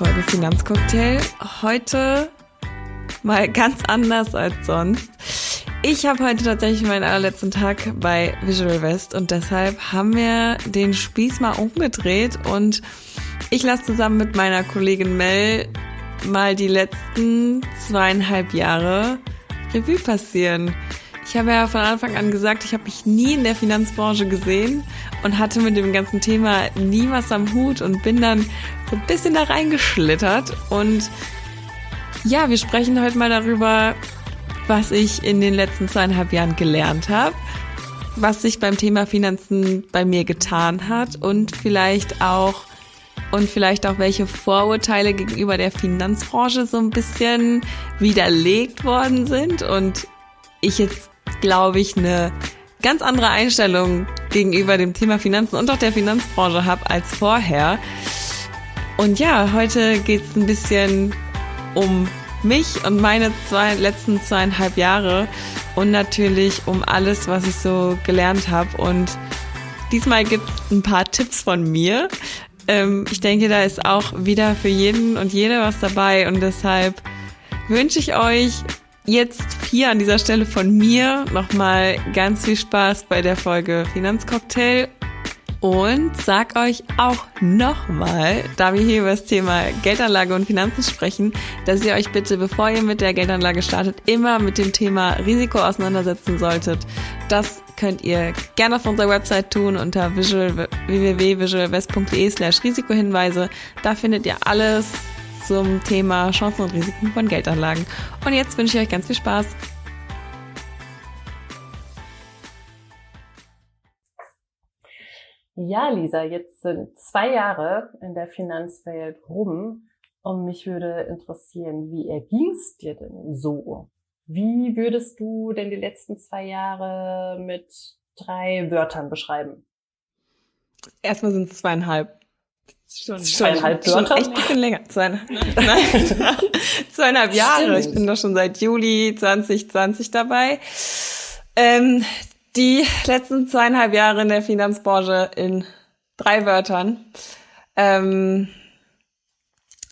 Folge Finanzcocktail. Heute mal ganz anders als sonst. Ich habe heute tatsächlich meinen allerletzten Tag bei Visual West und deshalb haben wir den Spieß mal umgedreht und ich lasse zusammen mit meiner Kollegin Mel mal die letzten zweieinhalb Jahre Revue passieren. Ich habe ja von Anfang an gesagt, ich habe mich nie in der Finanzbranche gesehen und hatte mit dem ganzen Thema nie was am Hut und bin dann ein bisschen da reingeschlittert. Und ja, wir sprechen heute mal darüber, was ich in den letzten zweieinhalb Jahren gelernt habe, was sich beim Thema Finanzen bei mir getan hat und vielleicht auch und vielleicht auch welche Vorurteile gegenüber der Finanzbranche so ein bisschen widerlegt worden sind und ich jetzt glaube ich eine ganz andere Einstellung gegenüber dem Thema Finanzen und auch der Finanzbranche habe als vorher. Und ja, heute geht es ein bisschen um mich und meine zwei, letzten zweieinhalb Jahre und natürlich um alles, was ich so gelernt habe. Und diesmal gibt es ein paar Tipps von mir. Ähm, ich denke, da ist auch wieder für jeden und jede was dabei und deshalb wünsche ich euch jetzt hier an dieser Stelle von mir nochmal ganz viel Spaß bei der Folge Finanzcocktail und sag euch auch nochmal, da wir hier über das Thema Geldanlage und Finanzen sprechen, dass ihr euch bitte, bevor ihr mit der Geldanlage startet, immer mit dem Thema Risiko auseinandersetzen solltet. Das könnt ihr gerne auf unserer Website tun unter visual, www.visualvest.de slash Risikohinweise. Da findet ihr alles zum Thema Chancen und Risiken von Geldanlagen. Und jetzt wünsche ich euch ganz viel Spaß. Ja, Lisa, jetzt sind zwei Jahre in der Finanzwelt rum und mich würde interessieren, wie erging es dir denn so? Wie würdest du denn die letzten zwei Jahre mit drei Wörtern beschreiben? Erstmal sind es zweieinhalb. Schon, schon zweieinhalb Wörter? Schon echt ein bisschen länger. Zweieinhalb, nein, zweieinhalb Jahre. Ich bin doch schon seit Juli 2020 dabei. Ähm, die letzten zweieinhalb Jahre in der Finanzbranche in drei Wörtern. Ähm,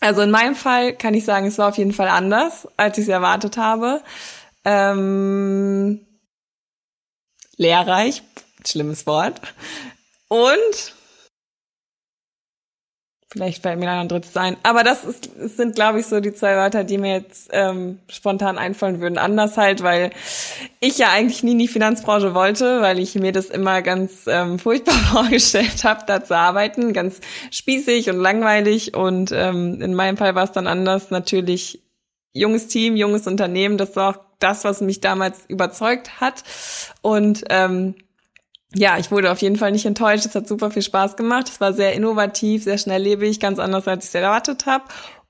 also in meinem Fall kann ich sagen, es war auf jeden Fall anders, als ich es erwartet habe. Ähm, lehrreich, schlimmes Wort. Und Vielleicht fällt mir noch ein drittes ein. Aber das ist, sind, glaube ich, so die zwei Wörter, die mir jetzt ähm, spontan einfallen würden. Anders halt, weil ich ja eigentlich nie in die Finanzbranche wollte, weil ich mir das immer ganz ähm, furchtbar vorgestellt habe, da zu arbeiten. Ganz spießig und langweilig. Und ähm, in meinem Fall war es dann anders. Natürlich junges Team, junges Unternehmen. Das war auch das, was mich damals überzeugt hat. Und ähm, ja, ich wurde auf jeden Fall nicht enttäuscht. Es hat super viel Spaß gemacht. Es war sehr innovativ, sehr schnelllebig, ganz anders, als ich es erwartet habe.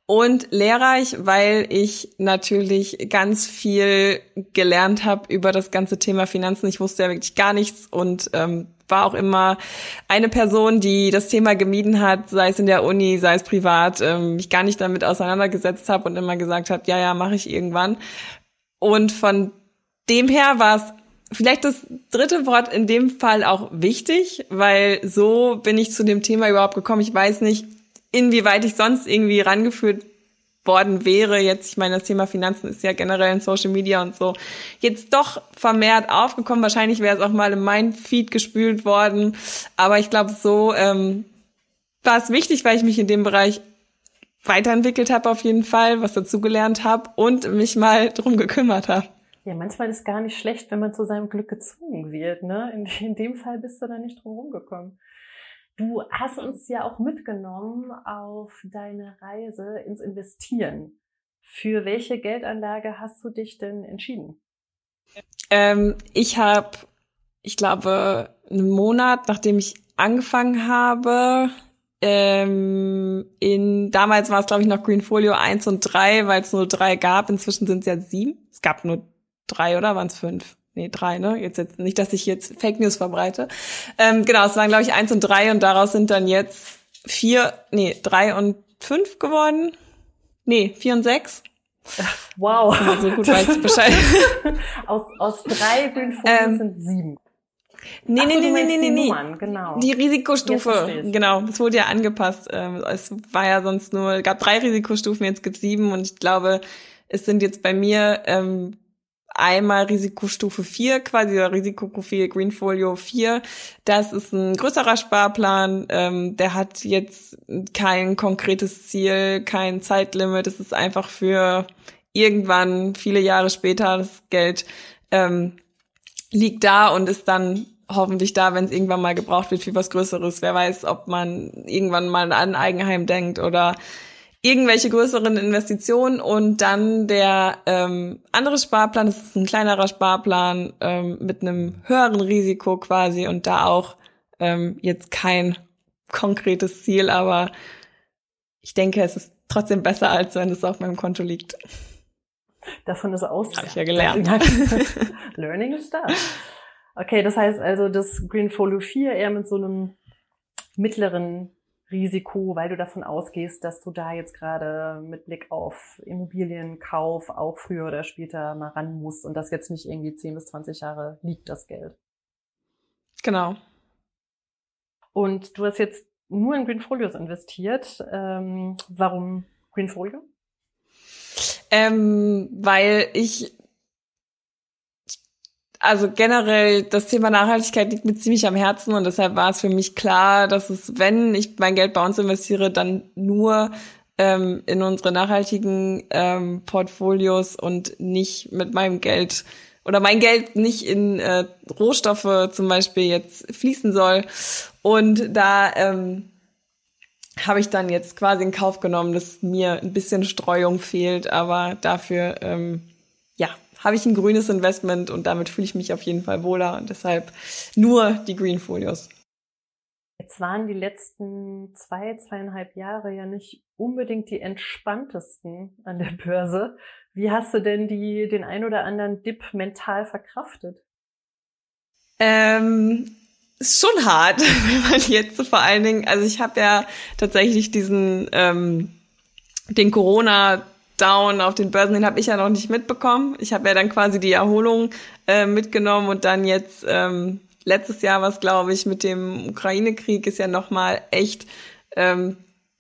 Und lehrreich, weil ich natürlich ganz viel gelernt habe über das ganze Thema Finanzen. Ich wusste ja wirklich gar nichts und ähm, war auch immer eine Person, die das Thema gemieden hat, sei es in der Uni, sei es privat, ähm, mich gar nicht damit auseinandergesetzt habe und immer gesagt hat, ja, ja, mache ich irgendwann. Und von dem her war es vielleicht das dritte Wort in dem Fall auch wichtig, weil so bin ich zu dem Thema überhaupt gekommen. Ich weiß nicht, inwieweit ich sonst irgendwie rangeführt worden wäre. Jetzt, ich meine, das Thema Finanzen ist ja generell in Social Media und so jetzt doch vermehrt aufgekommen. Wahrscheinlich wäre es auch mal in mein Feed gespült worden. Aber ich glaube, so ähm, war es wichtig, weil ich mich in dem Bereich weiterentwickelt habe auf jeden Fall, was dazugelernt habe und mich mal drum gekümmert habe. Ja, manchmal ist gar nicht schlecht, wenn man zu seinem Glück gezwungen wird. Ne? In, in dem Fall bist du da nicht drum rumgekommen. Du hast uns ja auch mitgenommen auf deine Reise ins Investieren. Für welche Geldanlage hast du dich denn entschieden? Ähm, ich habe, ich glaube, einen Monat, nachdem ich angefangen habe, ähm, in damals war es glaube ich noch Greenfolio 1 und 3, weil es nur drei gab. Inzwischen sind es ja sieben. Es gab nur drei oder waren es fünf? Nee, drei, ne? Jetzt, jetzt nicht, dass ich jetzt Fake News verbreite. Ähm, genau, es waren, glaube ich, eins und drei und daraus sind dann jetzt vier, nee, drei und fünf geworden. Nee, vier und sechs. Wow. So gut weiß ich Bescheid. aus, aus drei Grünfolien ähm, sind sieben. Nee, Ach nee, so, nee, nee, nee, nee, nee. Nummern, genau. Die Risikostufe, genau, das wurde ja angepasst. Ähm, Es war ja sonst nur, gab drei Risikostufen, jetzt gibt's sieben und ich glaube, es sind jetzt bei mir ähm, einmal Risikostufe 4 quasi oder Risikoprofil Greenfolio 4. Das ist ein größerer Sparplan, ähm, der hat jetzt kein konkretes Ziel, kein Zeitlimit. Es ist einfach für irgendwann viele Jahre später das Geld ähm, liegt da und ist dann hoffentlich da, wenn es irgendwann mal gebraucht wird für was Größeres. Wer weiß, ob man irgendwann mal an Eigenheim denkt oder irgendwelche größeren Investitionen und dann der ähm, andere Sparplan, das ist ein kleinerer Sparplan ähm, mit einem höheren Risiko quasi und da auch ähm, jetzt kein konkretes Ziel, aber ich denke, es ist trotzdem besser, als wenn es auf meinem Konto liegt. Davon ist aus. Habe ich ja gelernt. Learning is done. Okay, das heißt also, das Greenfolio 4 eher mit so einem mittleren Risiko, weil du davon ausgehst, dass du da jetzt gerade mit Blick auf Immobilienkauf auch früher oder später mal ran musst und das jetzt nicht irgendwie 10 bis 20 Jahre liegt, das Geld. Genau. Und du hast jetzt nur in Greenfolios investiert. Ähm, warum Greenfolio? Ähm, weil ich also generell das Thema Nachhaltigkeit liegt mir ziemlich am Herzen und deshalb war es für mich klar, dass es, wenn ich mein Geld bei uns investiere, dann nur ähm, in unsere nachhaltigen ähm, Portfolios und nicht mit meinem Geld oder mein Geld nicht in äh, Rohstoffe zum Beispiel jetzt fließen soll. Und da ähm, habe ich dann jetzt quasi in Kauf genommen, dass mir ein bisschen Streuung fehlt, aber dafür ähm, ja habe ich ein grünes Investment und damit fühle ich mich auf jeden Fall wohler und deshalb nur die Green Folios. Jetzt waren die letzten zwei, zweieinhalb Jahre ja nicht unbedingt die entspanntesten an der Börse. Wie hast du denn die, den ein oder anderen Dip mental verkraftet? Ähm, ist schon hart, wenn man jetzt vor allen Dingen, also ich habe ja tatsächlich diesen, ähm, den Corona Down auf den Börsen, den habe ich ja noch nicht mitbekommen. Ich habe ja dann quasi die Erholung äh, mitgenommen und dann jetzt ähm, letztes Jahr was glaube ich mit dem Ukraine-Krieg ist ja noch mal echt ähm,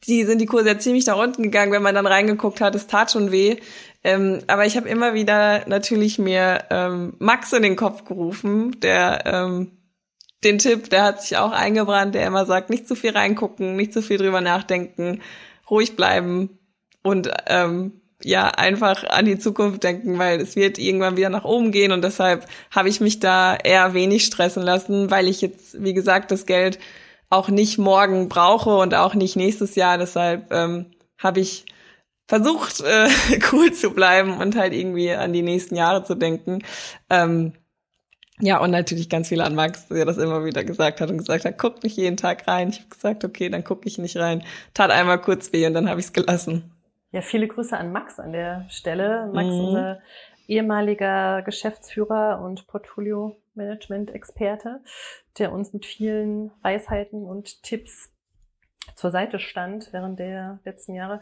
die sind die Kurse ja ziemlich nach unten gegangen, wenn man dann reingeguckt hat, es tat schon weh. Ähm, aber ich habe immer wieder natürlich mir ähm, Max in den Kopf gerufen, der ähm, den Tipp, der hat sich auch eingebrannt, der immer sagt, nicht zu viel reingucken, nicht zu viel drüber nachdenken, ruhig bleiben und ähm, ja einfach an die Zukunft denken, weil es wird irgendwann wieder nach oben gehen und deshalb habe ich mich da eher wenig stressen lassen, weil ich jetzt, wie gesagt, das Geld auch nicht morgen brauche und auch nicht nächstes Jahr. Deshalb ähm, habe ich versucht, äh, cool zu bleiben und halt irgendwie an die nächsten Jahre zu denken. Ähm, ja, und natürlich ganz viel an Max, der das immer wieder gesagt hat und gesagt hat, guck nicht jeden Tag rein. Ich habe gesagt, okay, dann gucke ich nicht rein. Tat einmal kurz weh und dann habe ich es gelassen. Ja, viele Grüße an Max an der Stelle. Max, Mhm. unser ehemaliger Geschäftsführer und Portfolio-Management-Experte, der uns mit vielen Weisheiten und Tipps zur Seite stand während der letzten Jahre.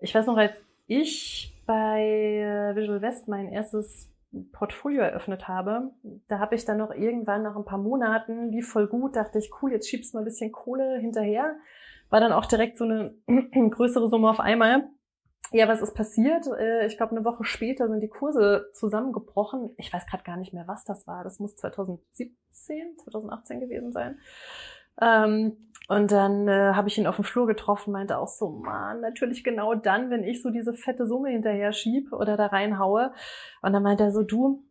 Ich weiß noch, als ich bei äh, Visual West mein erstes Portfolio eröffnet habe, da habe ich dann noch irgendwann nach ein paar Monaten, lief voll gut, dachte ich, cool, jetzt schiebst du mal ein bisschen Kohle hinterher. War dann auch direkt so eine größere Summe auf einmal. Ja, was ist passiert? Äh, Ich glaube, eine Woche später sind die Kurse zusammengebrochen. Ich weiß gerade gar nicht mehr, was das war. Das muss 2017, 2018 gewesen sein. Ähm, und dann äh, habe ich ihn auf dem Flur getroffen, meinte auch so, Mann, natürlich genau dann, wenn ich so diese fette Summe hinterher schieb oder da reinhaue. Und dann meinte er so, du,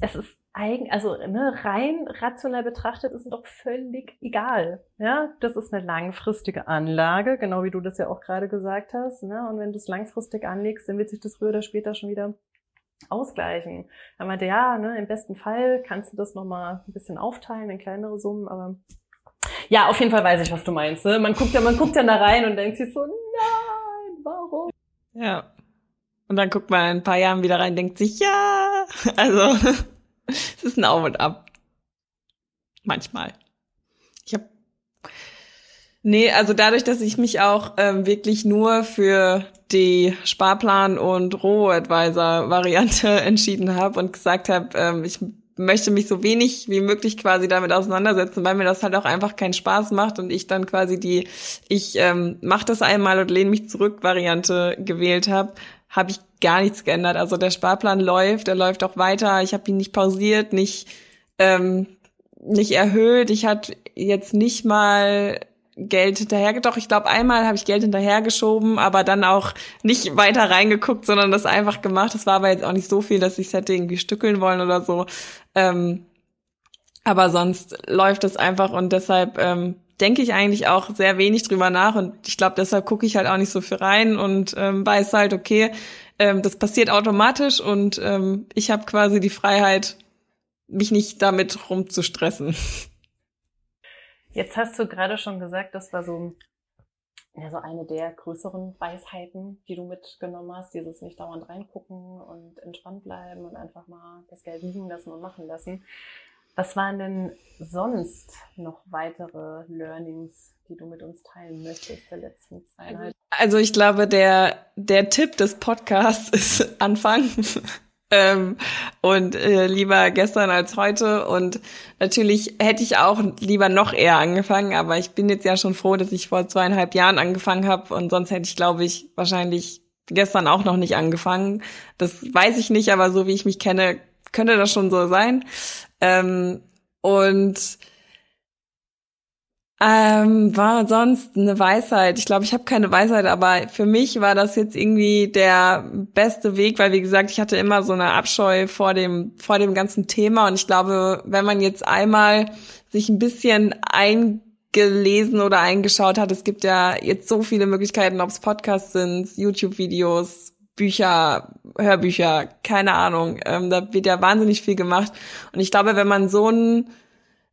es ist eigen, also ne, rein rational betrachtet ist es doch völlig egal. Ja, das ist eine langfristige Anlage, genau wie du das ja auch gerade gesagt hast. Ne? Und wenn du es langfristig anlegst, dann wird sich das früher oder später schon wieder ausgleichen. Er meinte, ja, ne, im besten Fall kannst du das nochmal ein bisschen aufteilen in kleinere Summen, aber ja, auf jeden Fall weiß ich, was du meinst. Ne? Man guckt ja, man guckt ja da rein und denkt sich so, nein, warum? Ja. Und dann guckt man in ein paar Jahren wieder rein, denkt sich, ja. Also, es ist ein Auf und Ab. Manchmal. Ich habe Nee, also dadurch, dass ich mich auch ähm, wirklich nur für die Sparplan- und Robo-Advisor-Variante entschieden habe und gesagt habe, ähm, ich möchte mich so wenig wie möglich quasi damit auseinandersetzen, weil mir das halt auch einfach keinen Spaß macht und ich dann quasi die ich ähm, mache das einmal und lehne mich zurück Variante gewählt habe, habe ich gar nichts geändert. Also der Sparplan läuft, er läuft auch weiter. Ich habe ihn nicht pausiert, nicht ähm, nicht erhöht. Ich hatte jetzt nicht mal Geld hinterher. Doch, ich glaube, einmal habe ich Geld hinterhergeschoben, aber dann auch nicht weiter reingeguckt, sondern das einfach gemacht. Das war aber jetzt auch nicht so viel, dass ich es hätte irgendwie stückeln wollen oder so. Ähm, aber sonst läuft es einfach und deshalb ähm, denke ich eigentlich auch sehr wenig drüber nach und ich glaube, deshalb gucke ich halt auch nicht so viel rein und ähm, weiß halt, okay, ähm, das passiert automatisch und ähm, ich habe quasi die Freiheit, mich nicht damit rumzustressen. Jetzt hast du gerade schon gesagt, das war so, ja, so eine der größeren Weisheiten, die du mitgenommen hast, dieses nicht dauernd reingucken und entspannt bleiben und einfach mal das Geld liegen lassen und machen lassen. Was waren denn sonst noch weitere Learnings, die du mit uns teilen möchtest der letzten zweieinhalb? Also ich glaube, der, der Tipp des Podcasts ist anfangen. ähm, und äh, lieber gestern als heute. Und natürlich hätte ich auch lieber noch eher angefangen, aber ich bin jetzt ja schon froh, dass ich vor zweieinhalb Jahren angefangen habe. Und sonst hätte ich, glaube ich, wahrscheinlich gestern auch noch nicht angefangen. Das weiß ich nicht, aber so wie ich mich kenne, könnte das schon so sein. Ähm, und ähm, war sonst eine Weisheit. Ich glaube, ich habe keine Weisheit, aber für mich war das jetzt irgendwie der beste Weg, weil wie gesagt, ich hatte immer so eine Abscheu vor dem vor dem ganzen Thema und ich glaube, wenn man jetzt einmal sich ein bisschen eingelesen oder eingeschaut hat, es gibt ja jetzt so viele Möglichkeiten, ob es Podcasts sind, YouTube-Videos, Bücher, Hörbücher, keine Ahnung. Ähm, da wird ja wahnsinnig viel gemacht. Und ich glaube, wenn man so einen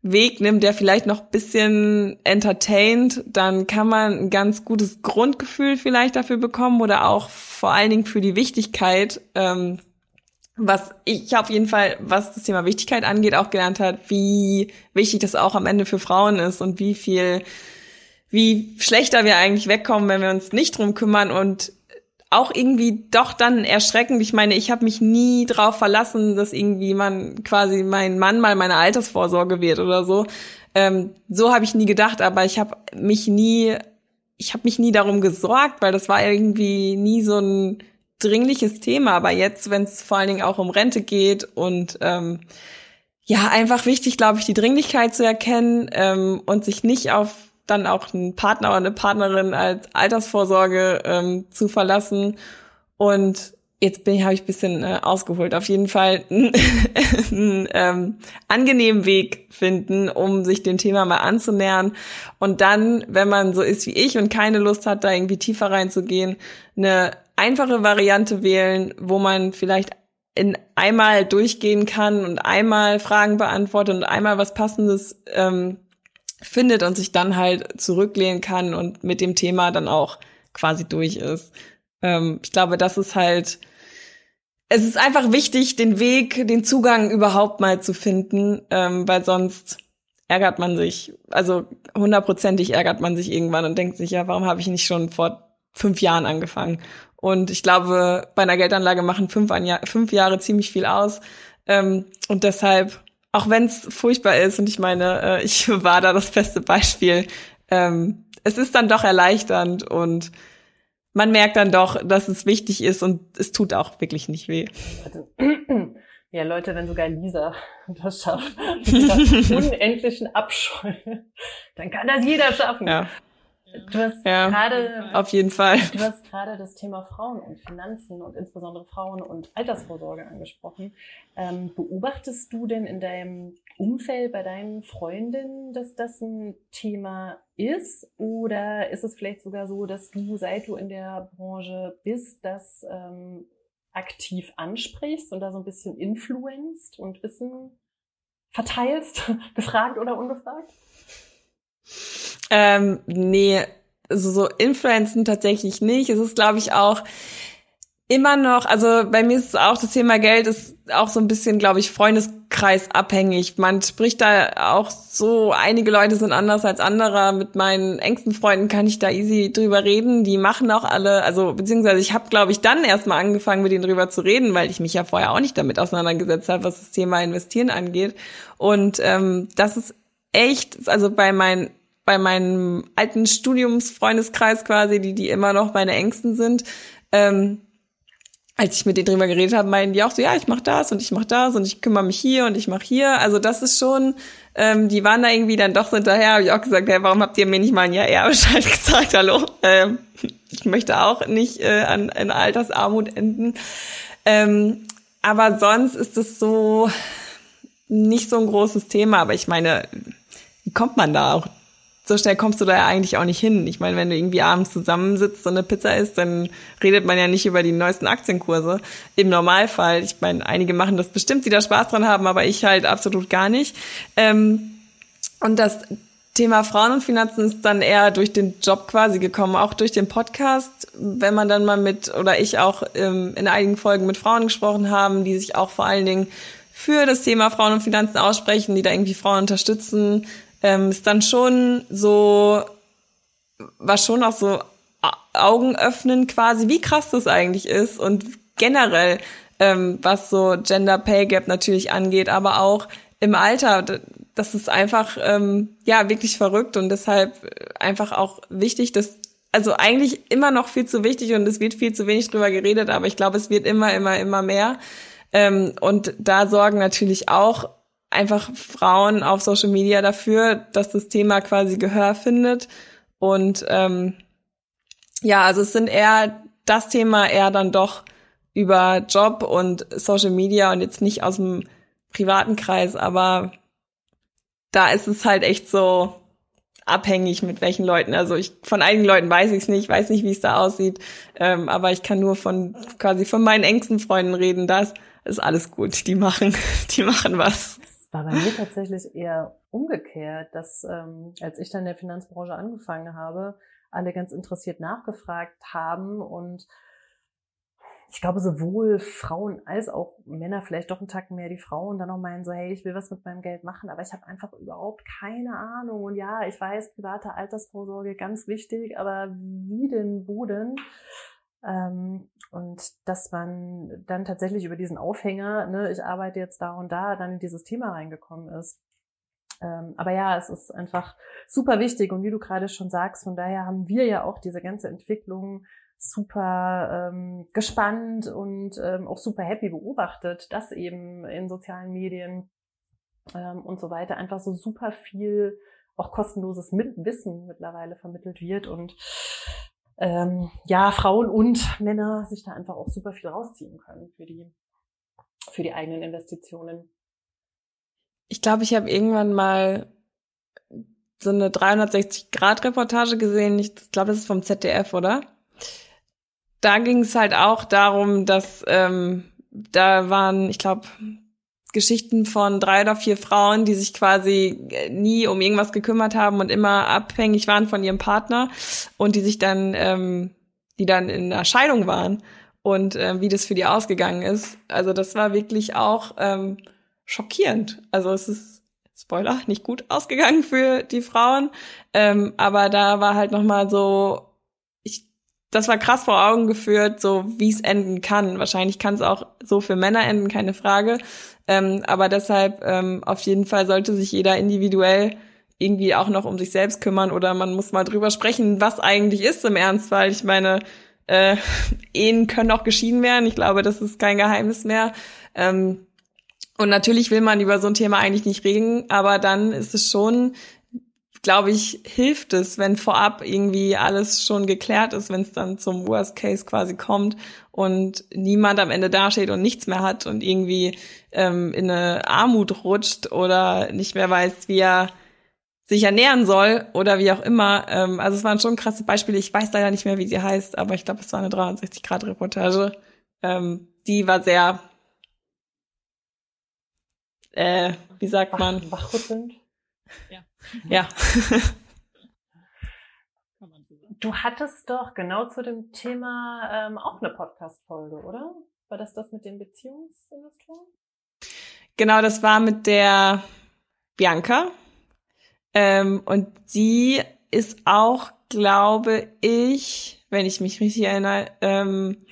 Weg nimmt, der vielleicht noch bisschen entertaint, dann kann man ein ganz gutes Grundgefühl vielleicht dafür bekommen oder auch vor allen Dingen für die Wichtigkeit, ähm, was ich auf jeden Fall, was das Thema Wichtigkeit angeht, auch gelernt hat, wie wichtig das auch am Ende für Frauen ist und wie viel, wie schlechter wir eigentlich wegkommen, wenn wir uns nicht drum kümmern und auch irgendwie doch dann erschreckend. Ich meine, ich habe mich nie drauf verlassen, dass irgendwie man quasi mein Mann mal meine Altersvorsorge wird oder so. Ähm, so habe ich nie gedacht, aber ich habe mich nie, ich habe mich nie darum gesorgt, weil das war irgendwie nie so ein dringliches Thema. Aber jetzt, wenn es vor allen Dingen auch um Rente geht und ähm, ja, einfach wichtig, glaube ich, die Dringlichkeit zu erkennen ähm, und sich nicht auf dann auch einen Partner oder eine Partnerin als Altersvorsorge ähm, zu verlassen. Und jetzt bin ich, habe ich bisschen äh, ausgeholt. Auf jeden Fall einen ähm, angenehmen Weg finden, um sich dem Thema mal anzunähern. Und dann, wenn man so ist wie ich und keine Lust hat, da irgendwie tiefer reinzugehen, eine einfache Variante wählen, wo man vielleicht in einmal durchgehen kann und einmal Fragen beantwortet und einmal was Passendes ähm, findet und sich dann halt zurücklehnen kann und mit dem Thema dann auch quasi durch ist. Ähm, ich glaube, das ist halt, es ist einfach wichtig, den Weg, den Zugang überhaupt mal zu finden, ähm, weil sonst ärgert man sich, also hundertprozentig ärgert man sich irgendwann und denkt sich, ja, warum habe ich nicht schon vor fünf Jahren angefangen? Und ich glaube, bei einer Geldanlage machen fünf, Jahr, fünf Jahre ziemlich viel aus. Ähm, und deshalb auch wenn es furchtbar ist und ich meine, äh, ich war da das beste Beispiel. Ähm, es ist dann doch erleichternd und man merkt dann doch, dass es wichtig ist und es tut auch wirklich nicht weh. Ja, Leute, wenn sogar Lisa das schafft, dieser unendlichen Abscheu, dann kann das jeder schaffen. Ja. Du hast ja, gerade auf jeden Fall. Du hast gerade das Thema Frauen und Finanzen und insbesondere Frauen und Altersvorsorge angesprochen. Ähm, beobachtest du denn in deinem Umfeld bei deinen Freundinnen, dass das ein Thema ist? Oder ist es vielleicht sogar so, dass du, seit du in der Branche bist, das ähm, aktiv ansprichst und da so ein bisschen influenzt und Wissen verteilst, gefragt oder ungefragt? Ähm, nee, also so Influenzen tatsächlich nicht. Es ist, glaube ich, auch, immer noch, also bei mir ist auch das Thema Geld ist auch so ein bisschen, glaube ich, Freundeskreis abhängig. Man spricht da auch so, einige Leute sind anders als andere. Mit meinen engsten Freunden kann ich da easy drüber reden. Die machen auch alle, also beziehungsweise ich habe, glaube ich, dann erstmal angefangen, mit denen drüber zu reden, weil ich mich ja vorher auch nicht damit auseinandergesetzt habe, was das Thema Investieren angeht. Und ähm, das ist echt, also bei meinen bei meinem alten Studiumsfreundeskreis quasi, die die immer noch meine Ängsten sind, ähm, als ich mit denen drüber geredet habe, meinen die auch so, ja, ich mache das und ich mache das und ich kümmere mich hier und ich mache hier. Also das ist schon, ähm, die waren da irgendwie dann doch so hinterher, habe ich auch gesagt, hey, warum habt ihr mir nicht mal ein Jahr eher Bescheid gesagt, hallo? Ähm, ich möchte auch nicht äh, an, in Altersarmut enden. Ähm, aber sonst ist es so nicht so ein großes Thema. Aber ich meine, wie kommt man da auch so schnell kommst du da ja eigentlich auch nicht hin. Ich meine, wenn du irgendwie abends zusammensitzt und eine Pizza isst, dann redet man ja nicht über die neuesten Aktienkurse. Im Normalfall. Ich meine, einige machen das bestimmt, die da Spaß dran haben, aber ich halt absolut gar nicht. Ähm, und das Thema Frauen und Finanzen ist dann eher durch den Job quasi gekommen, auch durch den Podcast, wenn man dann mal mit, oder ich auch ähm, in einigen Folgen mit Frauen gesprochen haben, die sich auch vor allen Dingen für das Thema Frauen und Finanzen aussprechen, die da irgendwie Frauen unterstützen, ähm, ist dann schon so, war schon auch so Augen öffnen quasi, wie krass das eigentlich ist und generell, ähm, was so Gender Pay Gap natürlich angeht, aber auch im Alter, das ist einfach, ähm, ja, wirklich verrückt und deshalb einfach auch wichtig, dass also eigentlich immer noch viel zu wichtig und es wird viel zu wenig drüber geredet, aber ich glaube, es wird immer, immer, immer mehr. Ähm, und da sorgen natürlich auch einfach Frauen auf Social Media dafür, dass das Thema quasi Gehör findet. Und ähm, ja, also es sind eher das Thema eher dann doch über Job und Social Media und jetzt nicht aus dem privaten Kreis, aber da ist es halt echt so abhängig mit welchen Leuten. Also ich von einigen Leuten weiß ich es nicht, weiß nicht, wie es da aussieht, ähm, aber ich kann nur von quasi von meinen engsten Freunden reden. Das ist alles gut. Die machen, die machen was war bei mir tatsächlich eher umgekehrt, dass ähm, als ich dann in der Finanzbranche angefangen habe, alle ganz interessiert nachgefragt haben und ich glaube, sowohl Frauen als auch Männer, vielleicht doch einen Tag mehr die Frauen, dann auch meinen so, hey, ich will was mit meinem Geld machen, aber ich habe einfach überhaupt keine Ahnung. Und ja, ich weiß, private Altersvorsorge ganz wichtig, aber wie denn, wo denn? Ähm, und dass man dann tatsächlich über diesen Aufhänger, ne, ich arbeite jetzt da und da, dann in dieses Thema reingekommen ist. Ähm, aber ja, es ist einfach super wichtig und wie du gerade schon sagst, von daher haben wir ja auch diese ganze Entwicklung super ähm, gespannt und ähm, auch super happy beobachtet, dass eben in sozialen Medien ähm, und so weiter einfach so super viel auch kostenloses Wissen mittlerweile vermittelt wird und ähm, ja, Frauen und Männer sich da einfach auch super viel rausziehen können für die, für die eigenen Investitionen. Ich glaube, ich habe irgendwann mal so eine 360-Grad-Reportage gesehen. Ich glaube, das ist vom ZDF, oder? Da ging es halt auch darum, dass ähm, da waren, ich glaube, Geschichten von drei oder vier Frauen, die sich quasi äh, nie um irgendwas gekümmert haben und immer abhängig waren von ihrem Partner und die sich dann, ähm, die dann in einer Scheidung waren und äh, wie das für die ausgegangen ist. Also das war wirklich auch ähm, schockierend. Also es ist Spoiler nicht gut ausgegangen für die Frauen, ähm, aber da war halt noch mal so das war krass vor Augen geführt, so wie es enden kann. Wahrscheinlich kann es auch so für Männer enden, keine Frage. Ähm, aber deshalb ähm, auf jeden Fall sollte sich jeder individuell irgendwie auch noch um sich selbst kümmern oder man muss mal drüber sprechen, was eigentlich ist im Ernstfall. Ich meine, äh, Ehen können auch geschieden werden. Ich glaube, das ist kein Geheimnis mehr. Ähm, und natürlich will man über so ein Thema eigentlich nicht reden, aber dann ist es schon glaube ich, hilft es, wenn vorab irgendwie alles schon geklärt ist, wenn es dann zum Worst Case quasi kommt und niemand am Ende dasteht und nichts mehr hat und irgendwie ähm, in eine Armut rutscht oder nicht mehr weiß, wie er sich ernähren soll oder wie auch immer. Ähm, also es waren schon krasse Beispiele. Ich weiß leider nicht mehr, wie sie heißt, aber ich glaube, es war eine 360-Grad-Reportage. Ähm, die war sehr, äh, wie sagt man? Wachrüttelnd. Ja. Ja. Du hattest doch genau zu dem Thema ähm, auch eine Podcast-Folge, oder? War das das mit den Beziehungsinvestoren? Genau, das war mit der Bianca. Ähm, und sie ist auch, glaube ich, wenn ich mich richtig erinnere, ähm,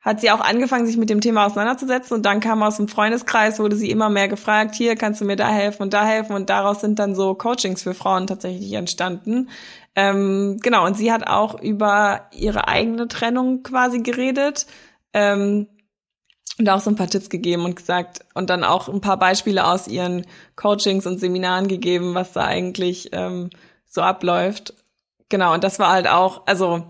hat sie auch angefangen, sich mit dem Thema auseinanderzusetzen und dann kam aus dem Freundeskreis, wurde sie immer mehr gefragt, hier kannst du mir da helfen und da helfen und daraus sind dann so Coachings für Frauen tatsächlich entstanden. Ähm, genau, und sie hat auch über ihre eigene Trennung quasi geredet ähm, und auch so ein paar Tipps gegeben und gesagt und dann auch ein paar Beispiele aus ihren Coachings und Seminaren gegeben, was da eigentlich ähm, so abläuft. Genau, und das war halt auch, also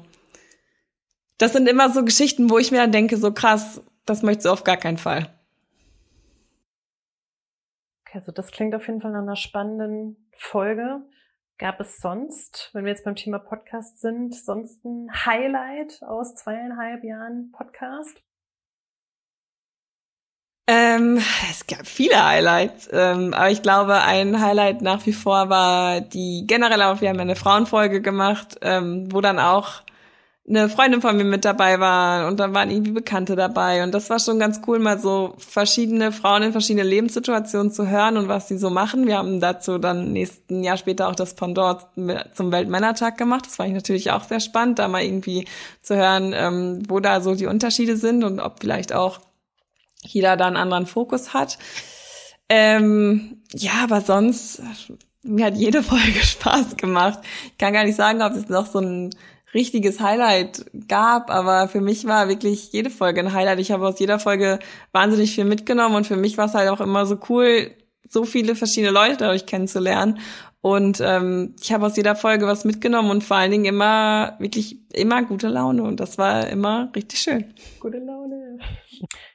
das sind immer so Geschichten, wo ich mir dann denke, so krass, das möchtest du auf gar keinen Fall. Okay, also das klingt auf jeden Fall nach einer spannenden Folge. Gab es sonst, wenn wir jetzt beim Thema Podcast sind, sonst ein Highlight aus zweieinhalb Jahren Podcast? Ähm, es gab viele Highlights, ähm, aber ich glaube, ein Highlight nach wie vor war die generell auch, wir haben eine Frauenfolge gemacht, ähm, wo dann auch eine Freundin von mir mit dabei war und dann waren irgendwie Bekannte dabei und das war schon ganz cool, mal so verschiedene Frauen in verschiedene Lebenssituationen zu hören und was sie so machen. Wir haben dazu dann nächsten Jahr später auch das Pendant zum Weltmännertag gemacht. Das fand ich natürlich auch sehr spannend, da mal irgendwie zu hören, ähm, wo da so die Unterschiede sind und ob vielleicht auch jeder da einen anderen Fokus hat. Ähm, ja, aber sonst, mir hat jede Folge Spaß gemacht. Ich kann gar nicht sagen, ob es noch so ein richtiges Highlight gab, aber für mich war wirklich jede Folge ein Highlight. Ich habe aus jeder Folge wahnsinnig viel mitgenommen und für mich war es halt auch immer so cool, so viele verschiedene Leute dadurch kennenzulernen. Und ähm, ich habe aus jeder Folge was mitgenommen und vor allen Dingen immer, wirklich immer gute Laune. Und das war immer richtig schön. Gute Laune.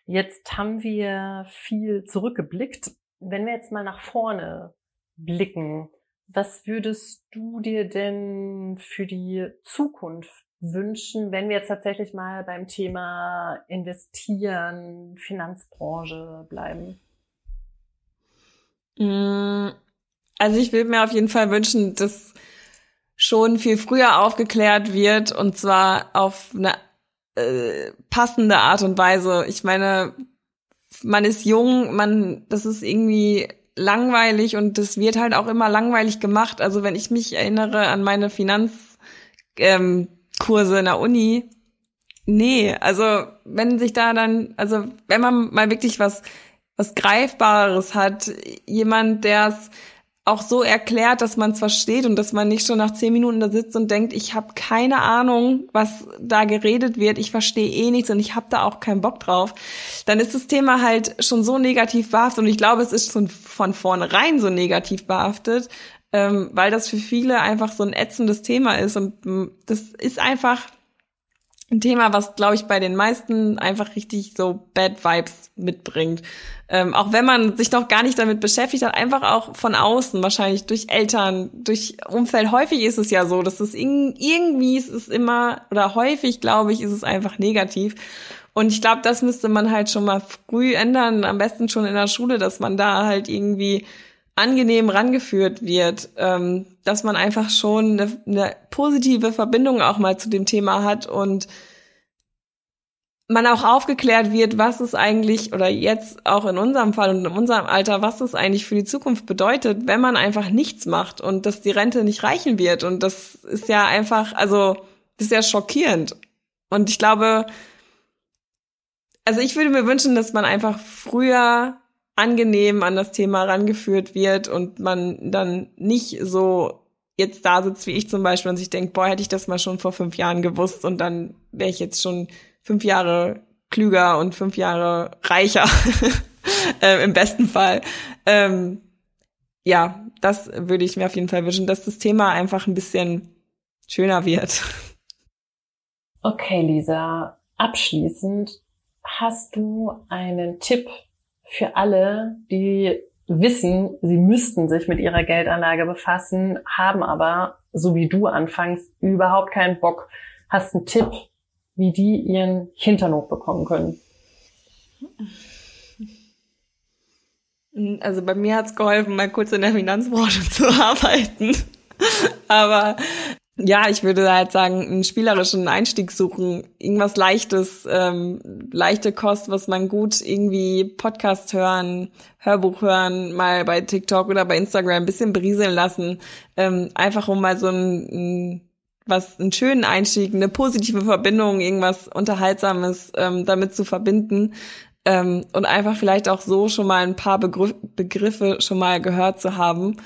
Jetzt haben wir viel zurückgeblickt. Wenn wir jetzt mal nach vorne blicken, was würdest du dir denn für die Zukunft wünschen, wenn wir jetzt tatsächlich mal beim Thema Investieren, Finanzbranche bleiben? Mm, also ich würde mir auf jeden Fall wünschen, dass schon viel früher aufgeklärt wird und zwar auf eine äh, passende Art und Weise. Ich meine, man ist jung, man, das ist irgendwie langweilig und das wird halt auch immer langweilig gemacht. Also wenn ich mich erinnere an meine Finanzkurse ähm, in der Uni, nee, also wenn sich da dann, also wenn man mal wirklich was was Greifbares hat, jemand, der es auch so erklärt, dass man es versteht und dass man nicht schon nach zehn Minuten da sitzt und denkt, ich habe keine Ahnung, was da geredet wird, ich verstehe eh nichts und ich habe da auch keinen Bock drauf, dann ist das Thema halt schon so negativ behaftet und ich glaube, es ist schon von vornherein so negativ behaftet, ähm, weil das für viele einfach so ein ätzendes Thema ist und mm, das ist einfach ein Thema, was, glaube ich, bei den meisten einfach richtig so Bad Vibes mitbringt. Ähm, auch wenn man sich noch gar nicht damit beschäftigt hat, einfach auch von außen, wahrscheinlich durch Eltern, durch Umfeld. Häufig ist es ja so, dass es irgendwie ist es immer, oder häufig, glaube ich, ist es einfach negativ. Und ich glaube, das müsste man halt schon mal früh ändern, am besten schon in der Schule, dass man da halt irgendwie angenehm rangeführt wird, ähm, dass man einfach schon eine, eine positive Verbindung auch mal zu dem Thema hat und man auch aufgeklärt wird, was es eigentlich oder jetzt auch in unserem Fall und in unserem Alter, was es eigentlich für die Zukunft bedeutet, wenn man einfach nichts macht und dass die Rente nicht reichen wird. Und das ist ja einfach, also das ist ja schockierend. Und ich glaube, also ich würde mir wünschen, dass man einfach früher angenehm an das Thema rangeführt wird und man dann nicht so jetzt da sitzt wie ich zum Beispiel und sich denkt, boah, hätte ich das mal schon vor fünf Jahren gewusst und dann wäre ich jetzt schon fünf Jahre klüger und fünf Jahre reicher äh, im besten Fall. Ähm, ja, das würde ich mir auf jeden Fall wünschen, dass das Thema einfach ein bisschen schöner wird. Okay, Lisa, abschließend hast du einen Tipp für alle, die wissen, sie müssten sich mit ihrer Geldanlage befassen, haben aber, so wie du anfangs, überhaupt keinen Bock. Hast einen Tipp, wie die ihren Hintern bekommen können? Also bei mir hat's geholfen, mal kurz in der Finanzbranche zu arbeiten. aber ja, ich würde halt sagen, einen spielerischen Einstieg suchen, irgendwas Leichtes, ähm, leichte Kost, was man gut irgendwie Podcast hören, Hörbuch hören, mal bei TikTok oder bei Instagram ein bisschen berieseln lassen, ähm, einfach um mal so ein, ein was einen schönen Einstieg, eine positive Verbindung, irgendwas Unterhaltsames ähm, damit zu verbinden ähm, und einfach vielleicht auch so schon mal ein paar Begr Begriffe schon mal gehört zu haben.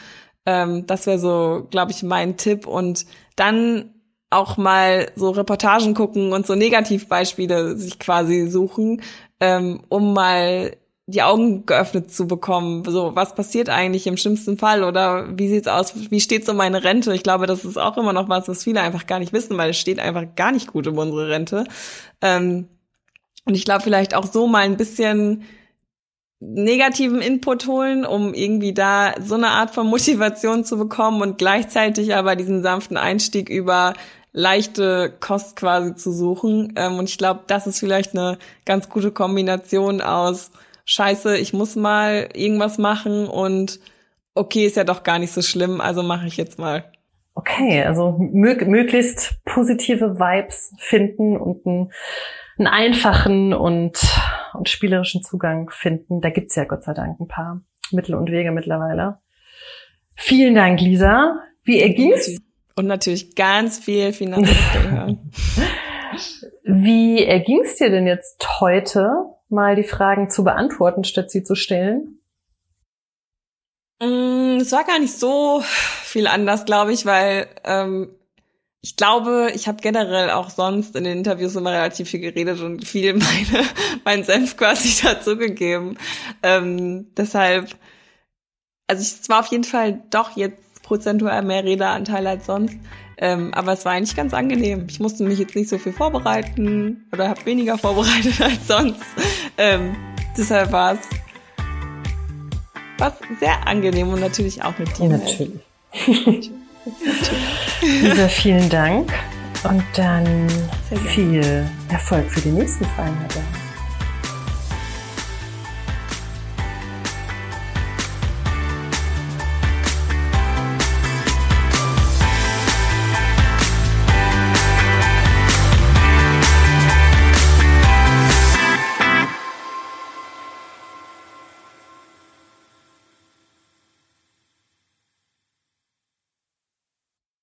Ähm, das wäre so, glaube ich, mein Tipp und dann auch mal so Reportagen gucken und so Negativbeispiele sich quasi suchen, ähm, um mal die Augen geöffnet zu bekommen. So, was passiert eigentlich im schlimmsten Fall oder wie sieht's aus? Wie steht so meine Rente? Ich glaube, das ist auch immer noch was, was viele einfach gar nicht wissen, weil es steht einfach gar nicht gut um unsere Rente. Ähm, und ich glaube, vielleicht auch so mal ein bisschen negativen Input holen, um irgendwie da so eine Art von Motivation zu bekommen und gleichzeitig aber diesen sanften Einstieg über leichte Kost quasi zu suchen. Ähm, und ich glaube, das ist vielleicht eine ganz gute Kombination aus scheiße, ich muss mal irgendwas machen und okay, ist ja doch gar nicht so schlimm, also mache ich jetzt mal. Okay, also mög möglichst positive Vibes finden und einen, einen einfachen und, und spielerischen Zugang finden. Da gibt's ja Gott sei Dank ein paar Mittel und Wege mittlerweile. Vielen Dank, Lisa. Wie erging's? Und natürlich ganz viel Finanzierung. Wie erging's dir denn jetzt heute mal die Fragen zu beantworten, statt sie zu stellen? Mm, es war gar nicht so viel anders, glaube ich, weil ähm, ich glaube, ich habe generell auch sonst in den Interviews immer relativ viel geredet und viel meine, meinen Senf quasi dazugegeben. Ähm, deshalb, also ich, es war auf jeden Fall doch jetzt prozentual mehr Redeanteil als sonst. Ähm, aber es war eigentlich ganz angenehm. Ich musste mich jetzt nicht so viel vorbereiten oder habe weniger vorbereitet als sonst. Ähm, deshalb war es was sehr angenehm und natürlich auch mit dir. Natürlich. Lisa, vielen Dank und dann viel Erfolg für die nächsten Fragen.